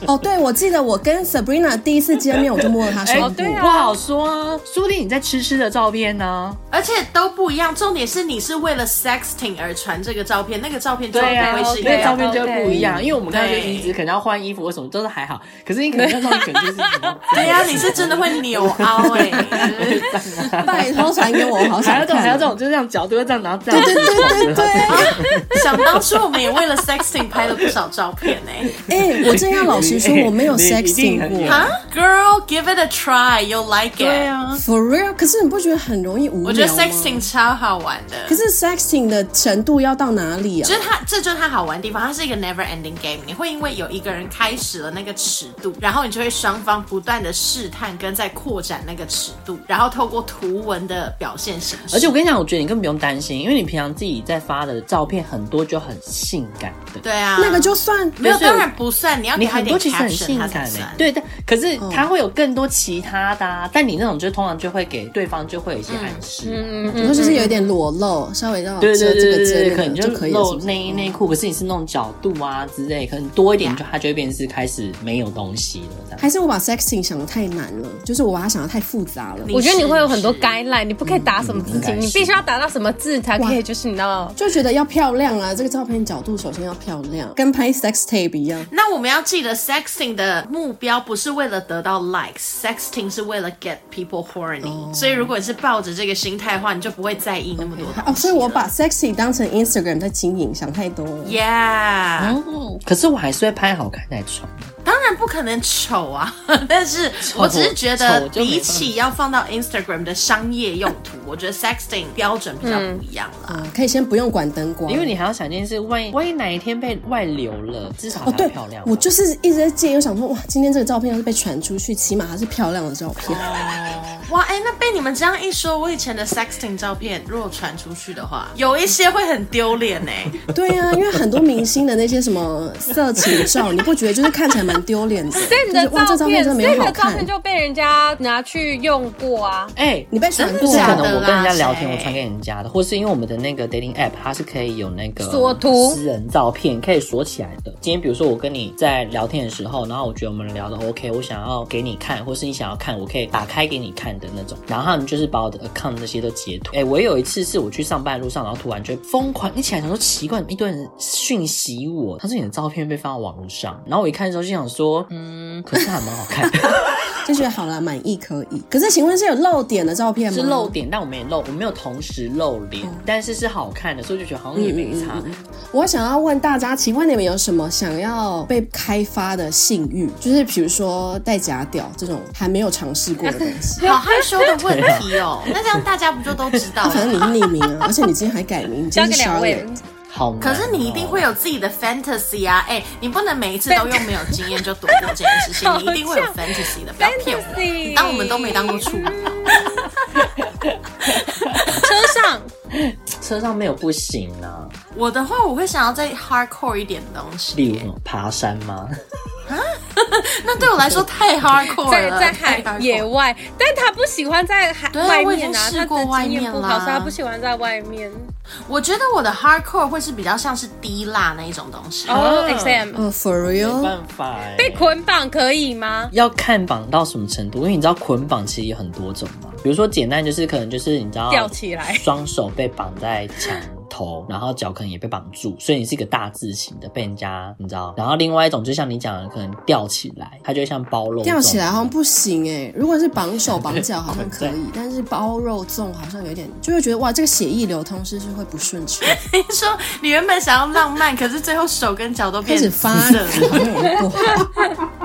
哦，对，我记得我跟 Sabrina 第一次见面，我就摸了她 胸部。对啊，不好说啊，说不定你在吃吃的照片呢，而且都不一样。重点是你是为了 sexting 而传这个照片，那个照片就不会是一个照片就不一样。因为我们刚才就一直可能要换衣服或什么都是还好，可是你可能那照片可能就是对呀，你是真的会扭凹哎，拜托传给我，好想还要这种还要这种，就这样角度要这样，然后这样。对对对对对。想当初我们也为了 sexting 拍了不少照片呢。哎，我真要老实说。我没有 sexting 过哈，Girl，give it a try，you'll like it。对啊，For real。可是你不觉得很容易无聊吗？我觉得 sexting 超好玩的。可是 sexting 的程度要到哪里啊？就是它，这就是它好玩的地方。它是一个 never ending game。你会因为有一个人开始了那个尺度，然后你就会双方不断的试探跟在扩展那个尺度，然后透过图文的表现形式。而且我跟你讲，我觉得你根本不用担心，因为你平常自己在发的照片很多就很性感的。对啊，那个就算没有，当然不算。你要你很多其实很性感的。对但，可是它会有更多其他的，啊，但你那种就通常就会给对方就会有一些暗示，嗯嗯，就是有一点裸露，稍微让对对对对对，可能就可以露内衣内裤，可是你是那种角度啊之类，可能多一点就它就会变成是开始没有东西了。还是我把 sexting 想的太难了，就是我把它想的太复杂了。我觉得你会有很多 guideline，你不可以打什么字情，你必须要打到什么字才可以，就是你知道，就觉得要漂亮啊，这个照片角度首先要漂亮，跟拍 sex tape 一样。那我们要记得 sexting 的目标不是为了得到 likes，sexting 是为了 get people horny，oh. 所以如果你是抱着这个心态的话，你就不会在意那么多哦。Okay. Oh, 所以我把 sexting 当成 Instagram 在经营，想太多了。Yeah，、嗯、可是我还是会拍好看再传。当然不可能丑啊，但是我只是觉得比起要放到 Instagram 的商业用途，我觉得 sexting 标准比较不一样了。嗯，可以先不用管灯光，因为你还要想一件事，万一万一哪一天被外流了，至少还漂亮。哦，对，我就是一直在介意，我想说，哇，今天这个照片要是被传出去，起码还是漂亮的照片。哦，哇，哎，那被你们这样一说，我以前的 sexting 照片如果传出去的话，有一些会很丢脸呢。对呀，啊，因为很多明星的那些什么色情照，你不觉得就是看起来蛮丢脸的？所以你的照片，所以你的照片就被人家拿去用过啊？哎，欸，你被传过？是可能我跟人家聊天，我传给人家的，或是因为我们的那个 dating app，它是可以有那个 锁图私人照片可以锁起来的。今天比如说我跟你在聊天的时候，然后我觉得我们聊的 OK，我想要给你看，或是你想要看，我可以打开给你看的那种。然后他们就是把我的 account 那些都截图。哎，我有一次是我去上班的路上，然后突然就疯狂一起来想说奇怪，一堆人讯息我，他说你的照片被放到网络上，然后我一看之后就想说，嗯，可是还蛮好看的。就觉得好了，满意可以。可是请问是有露点的照片吗？是露点，但我没露，我没有同时露脸，嗯、但是是好看的，所以就觉得好像也没差。嗯嗯嗯、我想要问大家，请问你们有什么想要被开发的性欲？就是比如说戴假屌这种还没有尝试过的东西。好害羞的问题哦。那这样大家不就都知道了？反正你是匿名啊，而且你今天还改名，交给两位。可是你一定会有自己的 fantasy 啊！哎、欸，你不能每一次都用没有经验就躲过这件事情，你一定会有 fantasy 的，不要骗我。当我们都没当过处女。车上，车上没有不行啊。我的话，我会想要再 hardcore 一点的东西，例如什么爬山吗？啊，那对我来说太 hardcore 了，在在海野外，但他不喜欢在海外面啊，他的经验不好，所以他不喜欢在外面。我觉得我的 hardcore 会是比较像是滴蜡那一种东西。哦，exam，哦，for real，没办法，被捆绑可以吗？要看绑到什么程度，因为你知道捆绑其实有很多种嘛，比如说简单就是可能就是你知道吊起来，双手被绑在墙头，然后脚可能也被绑住，所以你是一个大字型的被人家你知道，然后另外一种就像你讲的，可能吊起来，它就像包肉，吊起来好像不行哎，如果是绑手绑脚好像可以，但是包肉粽好像有点，就会觉得哇，这个血液流通是不是会不顺畅？你说你原本想要浪漫，可是最后手跟脚都变开始发热，不好。那很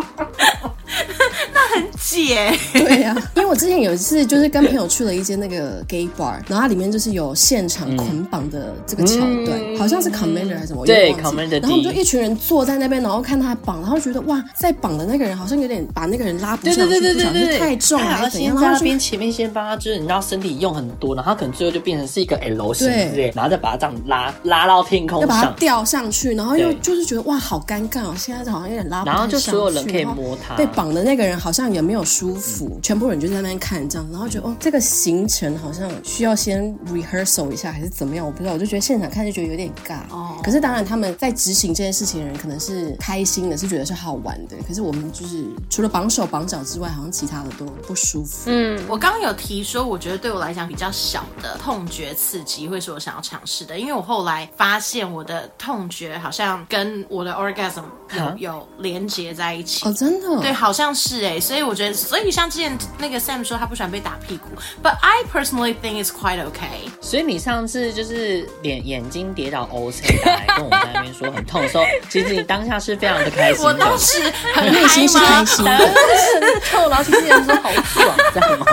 解，对呀、啊，因为我之前有一次就是跟朋友去了一间那个 gay bar，然后它里面就是有现场捆绑的这个桥段，嗯、好像是 commander 还是什么，对 commander，然后我们就一群人坐在那边，然后看他绑，然后觉得哇，在绑的那个人好像有点把那个人拉不上去，不晓得是太重还是怎样，然后那边前面先帮他，就是你知道身体用很多，然后他可能最后就变成是一个 L 型之类，对然后再把他这样拉拉到天空上，要把它吊上去，然后又就是觉得哇，好尴尬哦，现在好像有点拉不上去，然后就所有人可以摸他，被绑的那个人好像也没有舒服，嗯、全部人就在那边看这样，然后觉得哦，这个行程好像需要先 rehearsal 一下，还是怎么样？我不知道，我就觉得现场看就觉得有点尬。哦，可是当然他们在执行这件事情的人可能是开心的，是觉得是好玩的。可是我们就是除了绑手绑脚之外，好像其他的都不舒服。嗯，我刚刚有提说，我觉得对我来讲比较小的痛觉刺激会是我想要尝试的，因为我后来发现我的痛觉好像跟我的 orgasm 有、啊、有连接在一起。哦，真的？对，好像是哎。所以我觉得，所以像之前那个 Sam 说他不喜欢被打屁股，But I personally think it's quite okay。所以你上次就是脸眼睛跌倒 O C 来跟我们在那边说很痛的时候，其实你当下是非常的开心的。我当时很内心是开心的，很痛，然后其实人说好爽，知道吗？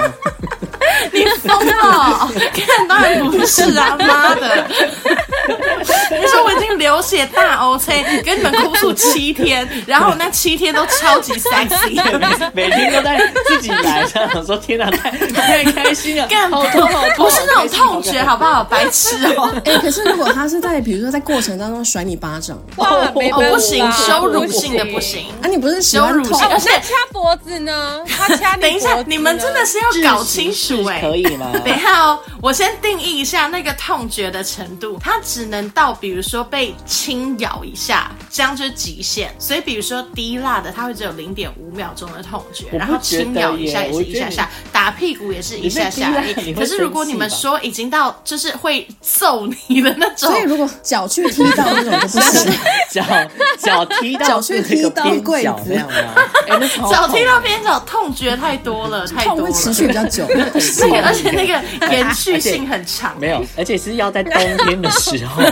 你疯了？看当然不是啊，妈的！你说我已经流血大 O C，跟你们哭诉七天，然后那七天都超级 sexy，每天都在自己来，这样说天哪，太太开心了，干好痛好痛，不是那种痛觉，好不好？白痴哦！哎，可是如果他是在比如说在过程当中甩你巴掌，哇，哦不行，羞辱性的不行。啊，你不是羞辱性，而且掐脖子呢？他掐你，等一下，你们真的是要搞清楚哎，可以吗？等一下哦，我先定义一下那个痛觉的程度，它只能到比如说被轻咬一下，这样就是极限。所以比如说低辣的，它会只有零点五秒钟的痛觉，然后轻咬一下也是一下下，打屁股也是一下下。可是如果你们说已经到就是会揍你的那种，所以如果脚去踢到那种就不行，脚脚踢到脚去踢到柜子，脚踢到边角痛觉太多了，太多了，痛会持续比较久。那个而且那个延续性很长，没有，而且是要在冬天的时候。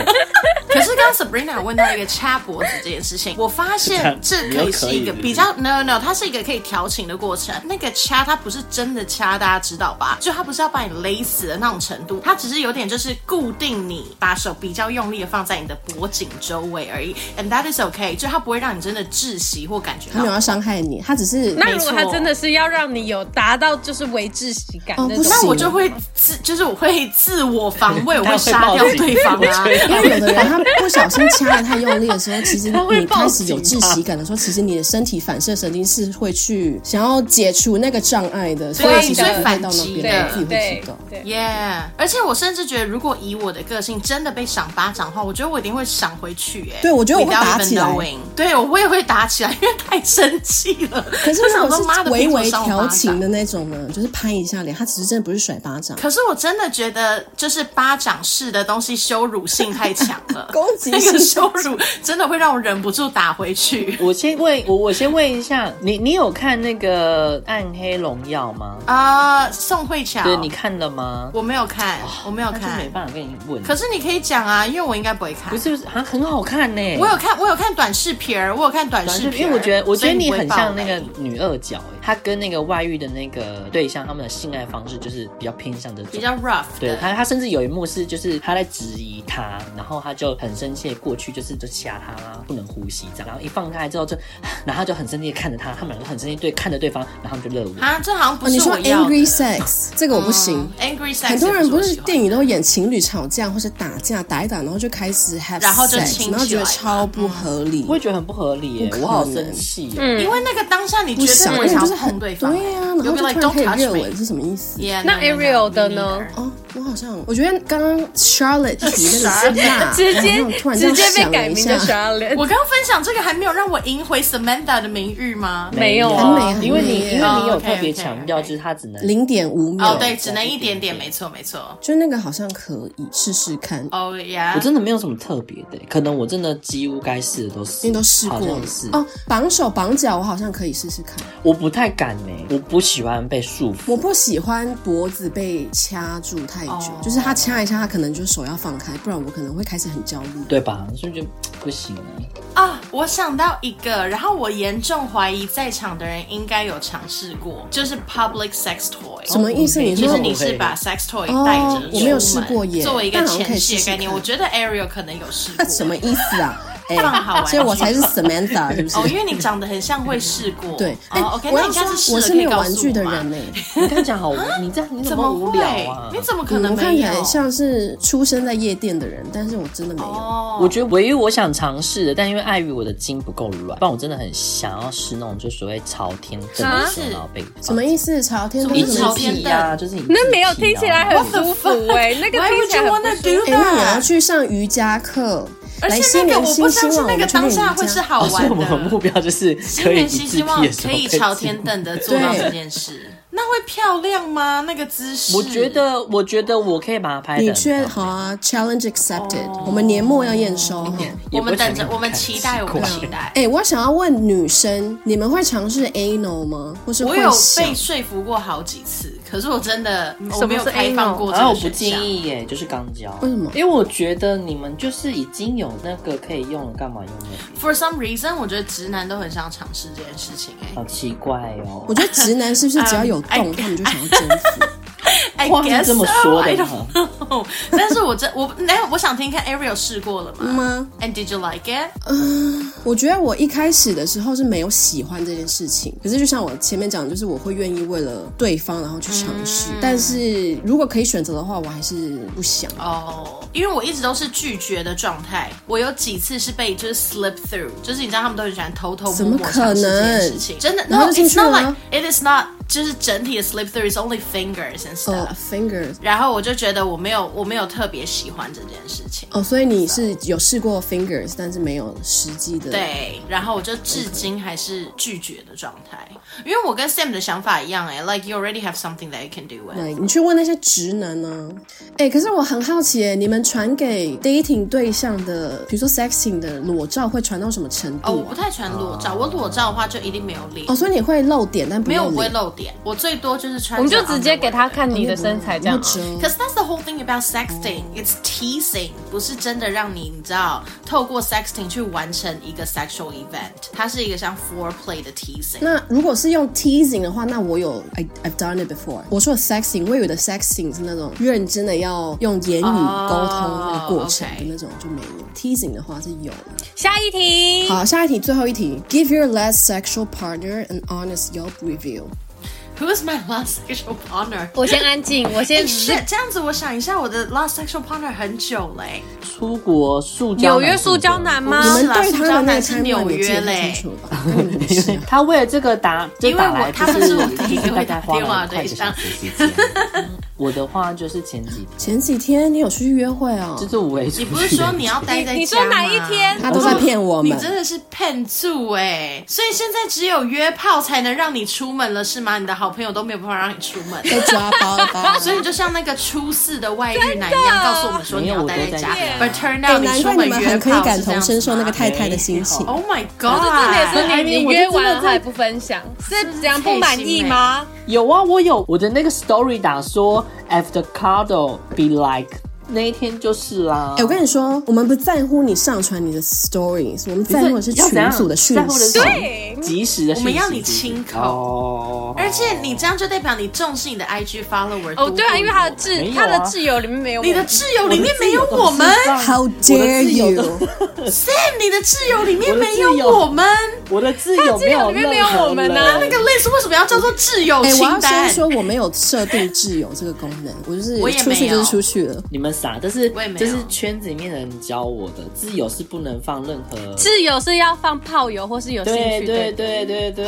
可是刚刚 Sabrina 有问到一个掐脖子这件事情，我发现这可以是一个比较 no no，它是一个可以调情的过程。那个掐它不是真的掐，大家知道吧？就它不是要把你勒死的那种程度，它只是有点就是固定你，把手比较用力的放在你的脖颈周围而已。And that is okay，就它不会让你真的窒息或感觉到。没有要伤害你，它只是。那如果它真的是要让你有达到就是为窒息感那种，哦、那我就会自就是我会自我防卫，我会 杀掉对方啊。因为有的人他 不小心掐的太用力的时候，其实你开始有窒息感的时候，其实你的身体反射神经是会去想要解除那个障碍的，所以其实会反击的，自己会知道。耶，yeah, 而且我甚至觉得，如果以我的个性真的被赏巴掌的话，我觉得我一定会赏回去。哎，对，我觉得我会打起来。对，我也会打起来，因为太生气了。可是如果是微微调情的那种呢，就是拍一下脸，他其实真的不是甩巴掌。可是我真的觉得，就是巴掌式的东西羞辱性太强了，攻击那个羞辱真的会让我忍不住打回去。我先问，我我先问一下，你你有看那个《暗黑荣耀》吗？啊，宋慧乔，对，你看了吗？我没有看，我没有看，没办法跟你问。可是你可以讲啊，因为我应该不会看。不是不是，啊，很好看呢。我有看，我有看短视频，我有看短视频，因为我觉得，我觉得你很像那个女二角，哎，她跟那个外遇的那个对象，他们的性爱方式就是比较偏向的，比较 rough。对他，他甚至有一幕是，就是他在质疑他，然后他就很生气，过去就是就掐他不能呼吸这样，然后一放开之后就，然后就很生气看着他，他们两个很生气对看着对方，然后他们就热吻。啊，这好像不是你说 angry sex 这个我不行，angry sex 很多人不是电影都演情侣吵架或者打架打一打，然后就开始 have sex，然后就亲，然后觉得超不合理，我也觉得很不合理耶，我好生气，嗯，因为那个当下你觉得想，因为就是很对方，对呀，然后就突然可以热吻是什么意思？那 Ariel 的呢？哦，我好像我觉得刚刚 Charlotte 提那个辣，直接直接被改名叫 Charlotte。我刚刚分享这个还没有让我赢回 Samantha 的名誉吗？没有啊，因为你因为你有特别强调，就是他只能零点五秒。哦，对，只能一点点，没错没错。就那个好像可以试试看。哦呀，我真的没有什么特别的，可能我真的几乎该试的都试，因为都试过了。哦，绑手绑脚我好像可以试试看。我不太敢呢，我不喜欢被束缚，我不喜欢脖子被掐住太久，就是他掐一下，他可能就手要放开，不然我可能会开始很焦虑，对吧？所以就不行啊。我想到一个，然后我严重怀疑在场的人应该有尝试过，就是 public sex toy。什么意思？就是你是把 sex toy 带着，我没有试过耶，作为一个前戏的概念，我觉得 Ariel 可能有试过。什么意思啊？哎，好玩，所以我才是 Samantha，是不是？哦，因为你长得很像会试过。对，哎，OK，那应该是我是没有玩具的人呢。你刚讲好，你这样你怎么无聊啊？你怎么可能？我看起来像是出生在夜店的人，但是我真的没有。我觉得唯一我想尝试的，但因为碍于我的筋不够软，不然我真的很想要试那种就所谓朝天蹬的时候被。什么意思？朝天蹬？朝天蹬啊，就是你那没有听起来很舒服哎，那个听起来很舒服。因为我要去上瑜伽课。而且那个我不相信那个当下会是好玩的。我们目标就是 可以希望可以朝天等的做到这件事。那会漂亮吗？那个姿势？我觉得，我觉得我可以把它拍。你觉得好啊？Challenge accepted。我们年末要验收，我们等着，我们期待，我们期待。哎，我想要问女生，你们会尝试 anal 吗？或是我有被说服过好几次，可是我真的我没有开放过。然后我不建议耶，就是刚交。为什么？因为我觉得你们就是已经有那个可以用了，干嘛用那个？For some reason，我觉得直男都很想尝试这件事情。哎，好奇怪哦。我觉得直男是不是只要有？动，他们就想要征服。话是这么说的吗？但是我真我那，我想听看 Ariel 试过了吗？吗？And did you like it？嗯，我觉得我一开始的时候是没有喜欢这件事情。可是就像我前面讲的，就是我会愿意为了对方然后去尝试。但是如果可以选择的话，我还是不想哦，因为我一直都是拒绝的状态。我有几次是被就是 slip through，就是你知道他们都很喜欢偷偷摸摸尝试这件事情。真的，No，it's not like it is not。就是整体的 slip through is only fingers and stuff. Fingers. 然后我就觉得我没有我没有特别喜欢这件事情。哦，所以你是有试过 fingers，但是没有实际的。对，然后我就至今还是拒绝的状态，因为我跟 Sam 的想法一样哎，like you already have something that you can do with。对，你去问那些直男呢？哎，可是我很好奇哎，你们传给 dating 对象的，比如说 sexting 的裸照会传到什么程度？哦，我不太传裸照，我裸照的话就一定没有脸。哦，所以你会露点，但没有不会露。点，我最多就是穿。我们就直接给他看你的身材这样子。Cause that's the whole thing about sexting. It's teasing，不是真的让你你知道透过 sexting 去完成一个 sexual event，它是一个像 foreplay 的 teasing。那如果是用 teasing 的话，那我有 I I've done it before。我说的 sexting，我以为的 sexting 是那种认真的要用言语沟通那个过程的那种，就没有。Oh, okay. teasing 的话是有。下一题。好，下一题，最后一题。Give your last sexual partner an honest Yelp review。 Who is my last sexual partner？我先安静，我先。是这样子，我想一下，我的 last sexual partner 很久嘞。出国塑胶纽约塑胶男吗？你们对他的那是纽约嘞。他为了这个打，因为我他们是我第一个打电话对象。我的话就是前几天，前几天你有出去约会哦？就是五 A。你不是说你要待在家吗？你说哪一天？他都在骗我们。你真的是骗住哎！所以现在只有约炮才能让你出门了是吗？你的好朋友都没有办法让你出门，被抓包了。所以你就像那个初四的外遇男一样，告诉我们说你要待在家。But turn out 你出门约炮可以感同身受那个太太的心情。Oh my god！这重点是你你约完了还不分享，是这样不满意吗？有啊，我有我的那个 story 打说，after cuddle be like。那一天就是啦。哎，我跟你说，我们不在乎你上传你的 stories，我们在乎的是群组的讯息，对，及时的。我们要你亲口，而且你这样就代表你重视你的 IG follower。哦，对啊，因为他的挚他的挚友里面没有你的挚友里面没有我们。How dare you，Sam？你的挚友里面没有我们。我的挚友没有里面没有我们呢。那个 list 为什么要叫做挚友清单？我要先说我没有设定挚友这个功能，我就是出去就是出去了。你们。傻，这是这是圈子里面的人教我的。自由是不能放任何，自由是要放炮友或是有兴趣的，对对对对对。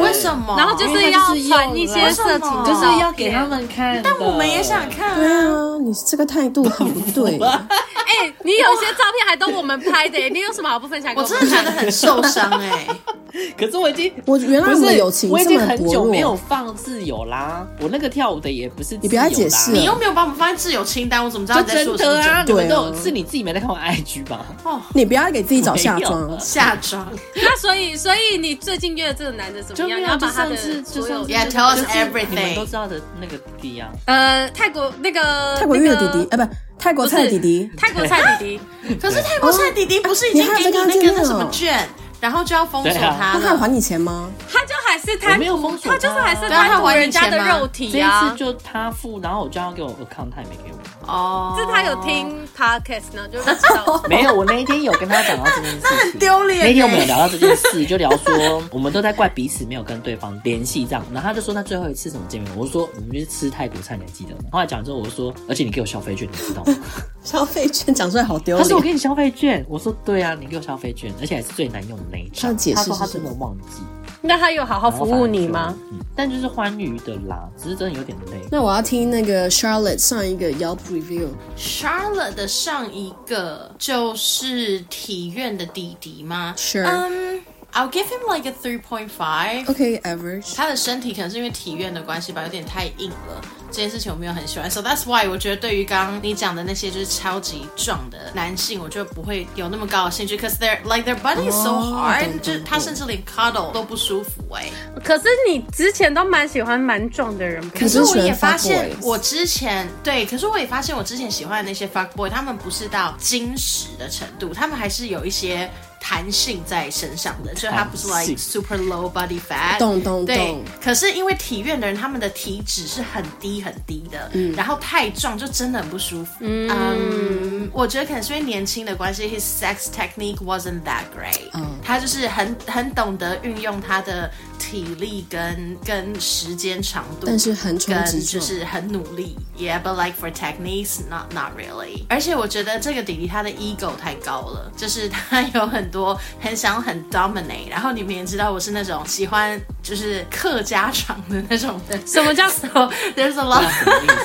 为什么？然后就是要传一些色情，就是要给他们看。但我们也想看。对啊，你这个态度很不 对。哎，你有些照片还都我们拍的，你有什么好不分享？我真的觉得很受伤哎。可是我已经，我原来我们友情，我已经很久没有放自由啦。我那个跳舞的也不是，你不要解释，你又没有把我们放在自由清单，我怎么知道？真的啊，你们都是你自己没在看我 IG 吧？哦，你不要给自己找下装，下装。那所以，所以你最近约的这个男的怎么样？你要把他的所有，Yeah, tell us everything，你们都知道的那个弟弟啊。呃，泰国那个泰国月的弟弟，啊，不，泰国菜弟弟，泰国菜弟弟。可是泰国菜弟弟不是已经给你那个什么券？然后就要封锁他，他还还你钱吗？他就还是他没有封锁，他就是还是贪图人家的肉体啊。这次就他付，然后我就要给我 account，他也没给我。哦，是他有听 podcast 呢，就知道。没有，我那一天有跟他讲到这件事，那 很丢脸。那天我们有聊到这件事，就聊说我们都在怪彼此没有跟对方联系这样。然后他就说那最后一次怎么见面？我就说我们就是吃泰国菜，你还记得吗？后来讲之后，我就说而且你给我消费券，你知道吗？消费券讲出来好丢脸。他说我给你消费券，我说对啊，你给我消费券，而且还是最难用的那一张。他说他真的忘记。那他有好好服务你吗？嗯，但就是欢愉的啦，只是真的有点累。那我要听那个 Charlotte 上一个 Yelp review。Charlotte 的上一个就是体院的弟弟吗？Sure。Um, I'll give him like a three point five. Okay, average. 他的身体可能是因为体院的关系吧，有点太硬了。这件事情我没有很喜欢，so that's why 我觉得对于刚刚你讲的那些就是超级壮的男性，我就不会有那么高的兴趣，cause they're like their body is so hard，、oh, 就是他甚至连 cuddle 都不舒服哎、欸。可是你之前都蛮喜欢蛮壮的人，可是我也发现我之前对，可是我也发现我之前喜欢的那些 fuck boy，他们不是到矜持的程度，他们还是有一些。弹性在身上的，就它不是 like super low body fat，动动动。对，可是因为体院的人，他们的体脂是很低很低的，嗯，然后太壮就真的很不舒服。嗯，um, 我觉得可能是因为年轻的关系，his sex technique wasn't that great。嗯，他就是很很懂得运用他的。体力跟跟时间长度，但是横冲直撞，就是很努力。Yeah，but like for techniques, not not really。而且我觉得这个弟弟他的 ego 太高了，就是他有很多很想很 dominate。然后你们也知道我是那种喜欢就是客家长的那种的。什么叫 so？There's a lot。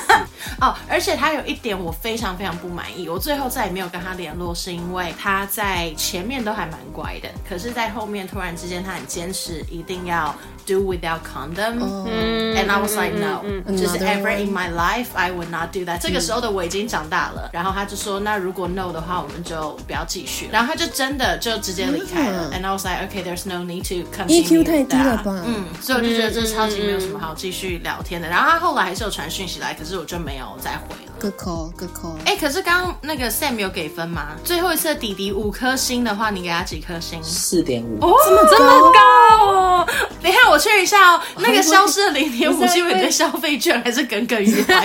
哦，而且他有一点我非常非常不满意，我最后再也没有跟他联络，是因为他在前面都还蛮乖的，可是在后面突然之间他很坚持一定要。Do without condom. And I was like, no, just ever in my life, I would not do that. 这个时候的我已经长大了，然后他就说，那如果 no 的话，我们就不要继续。然后他就真的就直接离开了。And I was like, okay, there's no need to continue. EQ 太低了吧？嗯，所以我就觉得这超级没有什么好继续聊天的。然后他后来还是有传讯息来，可是我就没有再回了。Good call, good call。哎，可是刚刚那个 Sam 有给分吗？最后一次的弟弟五颗星的话，你给他几颗星？四点五。哦，这么这么高哦！等一下我确认一下哦，那个消失的零点五是因为你的消费券还是耿耿于怀？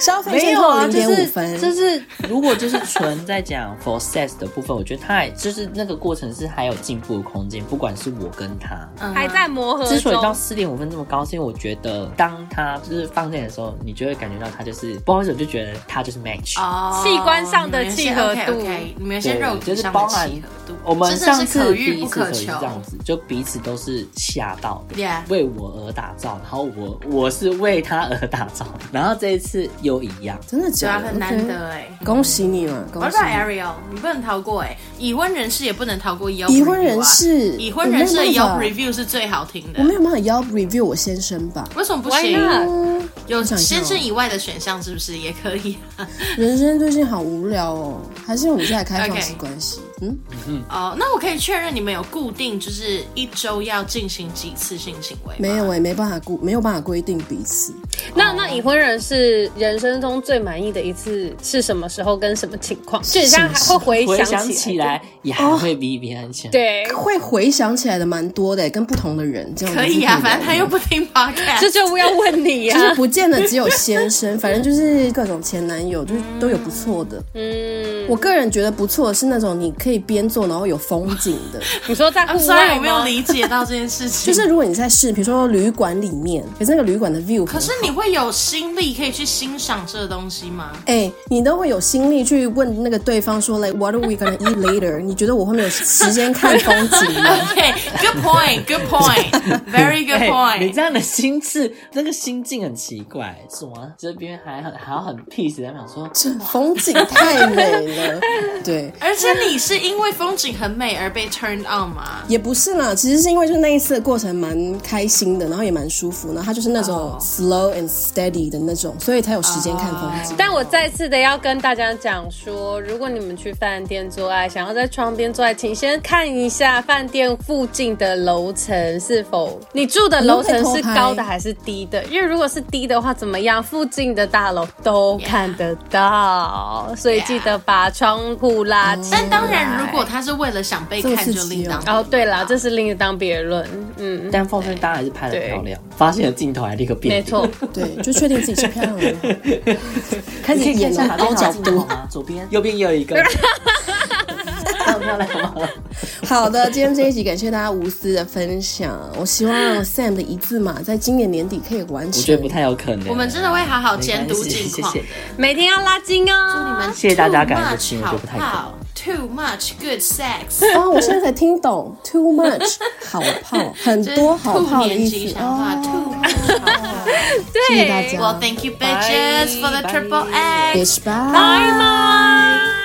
消费券扣零点五分，就是如果就是纯在讲 for sex 的部分，我觉得他还就是那个过程是还有进步的空间，不管是我跟他。还在磨合。之所以到四点五分这么高，是因为我觉得当他就是放电的时候，你就会感觉到他就是不好意思，我就觉得他就是 match 哦，器官上的契合度，你们先肉体上的契合度，我们上次第一次可以这样子，就彼此都是吓到的，为我而打造，然后我我是为他而打造，然后这一次又一样，真的假的？很难得哎，恭喜你了！恭喜 Ariel，你不能逃过哎，已婚人士也不能逃过 Yelp。已婚人士，已婚人士的 Yelp review 是最好听的。我没有办法 Yelp review 我先生吧？为什么不行？有先生以外的选项是不是也可以？人生最近好无聊哦，还是我们现在开放式关系？嗯嗯哦，那我可以确认你们有固定就是一周要进行几次性行为？没有，我也没办法固没有办法规定彼此。那那已婚人是人生中最满意的一次是什么时候跟什么情况？就像还会回想起来，也还会比别人强。对，会回想起来的蛮多的，跟不同的人这样可以啊。反正他又不听 podcast，这就不要问你呀。就是不见得只有先生，反正就是各种前男友，就是都有不错的。嗯，我个人觉得不错的是那种你可以边做然后有风景的。你说在户外有没有理解到这件事情？就是如果你在试，比如说旅馆里面，可是那个旅馆的 view，可是你会有心力可以去欣赏这个东西吗？哎，你都会有心力去问那个对方说，like what are we gonna eat later？你觉得我会没有时间看风景吗？OK，good point，good point，very good point。你这样的心智，那个心境很奇怪，什么这边还很还要很 peace，在想说这风景太美了，对。而且你是因为风景很美而被 turned on 吗？也不是啦，其实是因为就是那一次的过程蛮开心的，然后也蛮舒服，然后他就是那种 slow and steady 的那种，所以才有时间看风景。但我再次的要跟大家讲说，如果你们去饭店做爱，想要在窗边做爱，请先看一下饭店附近的楼层是否你住的楼层是高的还是低的，因为如果是低的话，怎么样？附近的大楼都看得到，Yeah. 所以记得把窗户拉起来。但当然，如果他是为了想被看，就另当。哦，对啦，这是另当别论。嗯，但奉顺当然还是拍的漂亮，发现了镜头还立刻变。没错，对，就确定自己是漂亮的。开始演了高角度，左边、右边也有一个。漂亮吗？好的，今天这一集感谢大家无私的分享。我希望 Sam 的一字马在今年年底可以完成。我觉得不太有可能。我们真的会好好监督近况，谢谢。每天要拉筋哦。祝你们谢谢大家感恩的心，我觉得不太可能。Too much good sex。哦，我现在才听懂，too much 好泡，很多好泡的意思。哦，too much 好泡。对，谢谢大家。Well, thank you, bitches, for the triple X. Bye. Bye.